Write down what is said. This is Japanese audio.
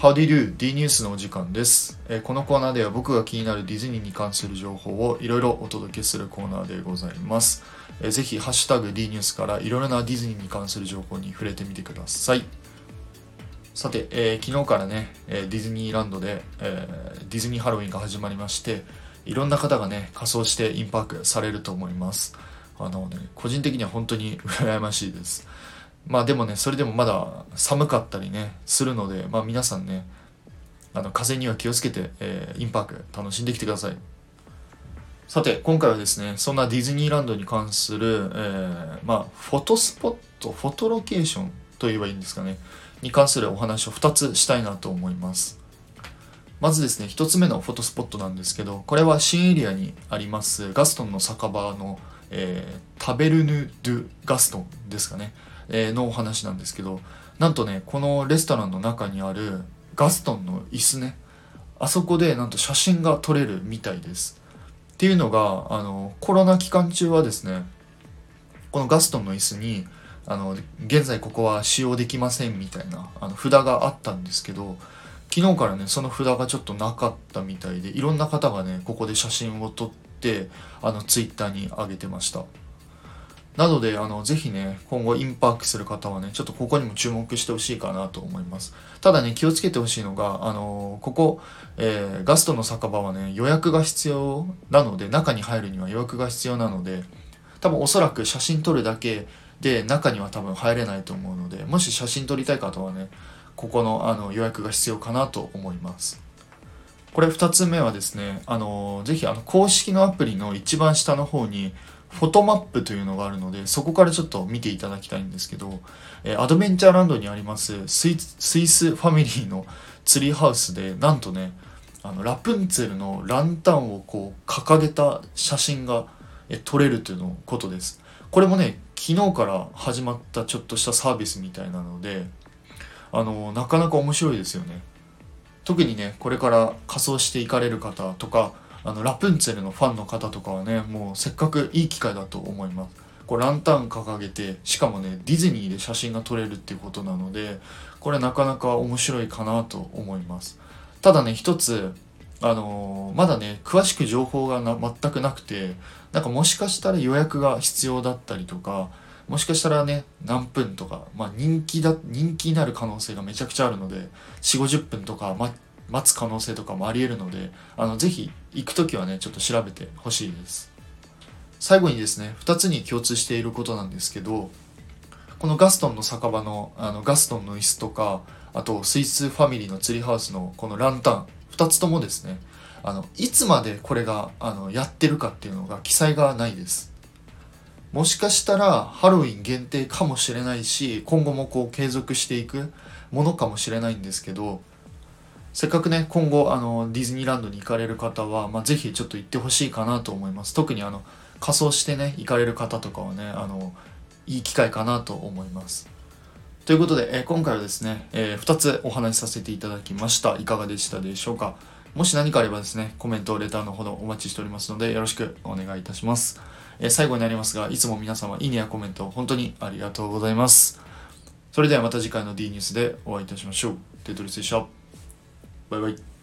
How do you do? D ニュースのお時間です、えーこのコーナーでは僕が気になるディズニーに関する情報をいろいろお届けするコーナーでございます。えーぜひ、ハッシュタグ D ニュースからいろいろなディズニーに関する情報に触れてみてください。さて、えー昨日からね、えディズニーランドで、えディズニーハロウィンが始まりまして、いろんな方がね、仮装してインパークされると思います。あのね、個人的には本当に羨ましいです。まあでもね、それでもまだ寒かったりね、するので、まあ皆さんね、あの風には気をつけて、えーインパーク楽しんできてください。さて、今回はですね、そんなディズニーランドに関する、えーまあ、フォトスポット、フォトロケーションと言えばいいんですかね、に関するお話を2つしたいなと思います。まずですね、1つ目のフォトスポットなんですけど、これは新エリアにありますガストンの酒場の、えータベルヌ・ドゥ・ガストンですかね、えーのお話なんですけど、なんとね、このレストランの中にあるガストンの椅子ね、あそこでなんと写真が撮れるみたいです。っていうのが、あの、コロナ期間中はですね、このガストンの椅子に、あの、現在ここは使用できませんみたいなあの札があったんですけど、昨日からね、その札がちょっとなかったみたいで、いろんな方がね、ここで写真を撮って、あの、ツイッターに上げてました。なので、あの、ぜひね、今後インパークする方はね、ちょっとここにも注目してほしいかなと思います。ただね、気をつけてほしいのが、あの、ここ、えーガストの酒場はね、予約が必要なので、中に入るには予約が必要なので、多分おそらく写真撮るだけで中には多分入れないと思うので、もし写真撮りたい方はね、ここのあの予約が必要かなと思います。これ2つ目はですね、あのぜひあの公式のアプリの一番下の方にフォトマップというのがあるので、そこからちょっと見ていただきたいんですけど、えアドベンチャーランドにありますスイスイスファミリーのツリーハウスで、なんとね、あのラプンツェルのランタンをこう掲げた写真がえ撮れるというのことです。これもね、昨日から始まったちょっとしたサービスみたいなので、あのなかなか面白いですよね。特にね、これから仮装していかれる方とか、あのラプンツェルのファンの方とかはね、もうせっかくいい機会だと思います。こうランタン掲げて、しかもね、ディズニーで写真が撮れるっていうことなので、これなかなか面白いかなと思います。ただね、一つ、あのーまだね、詳しく情報がな全くなくて、なんかもしかしたら予約が必要だったりとか、もしかしたらね、何分とか、まあ人気だ、人気になる可能性がめちゃくちゃあるので、4、50分とか、ま、待つ可能性とかもあり得るので、あの、ぜひ行くときはね、ちょっと調べてほしいです。最後にですね、2つに共通していることなんですけど、このガストンの酒場の、あの、ガストンの椅子とか、あと、スイスファミリーのツリーハウスのこのランタン、2つともですね、あの、いつまでこれが、あの、やってるかっていうのが記載がないです。もしかしたらハロウィン限定かもしれないし今後もこう継続していくものかもしれないんですけどせっかくね今後あのディズニーランドに行かれる方は、まあ、ぜひちょっと行ってほしいかなと思います特にあの仮装してね行かれる方とかはねあのいい機会かなと思いますということで、えー今回はですね、え2つお話しさせていただきましたいかがでしたでしょうか？もし何かあればですねコメントレターのほどお待ちしておりますのでよろしくお願いいたしますえー最後になりますが、いつも皆様、いいねやコメント、本当にありがとうございます。それではまた次回の D ニュースでお会いいたしましょう。テトリスでした。バイバイ。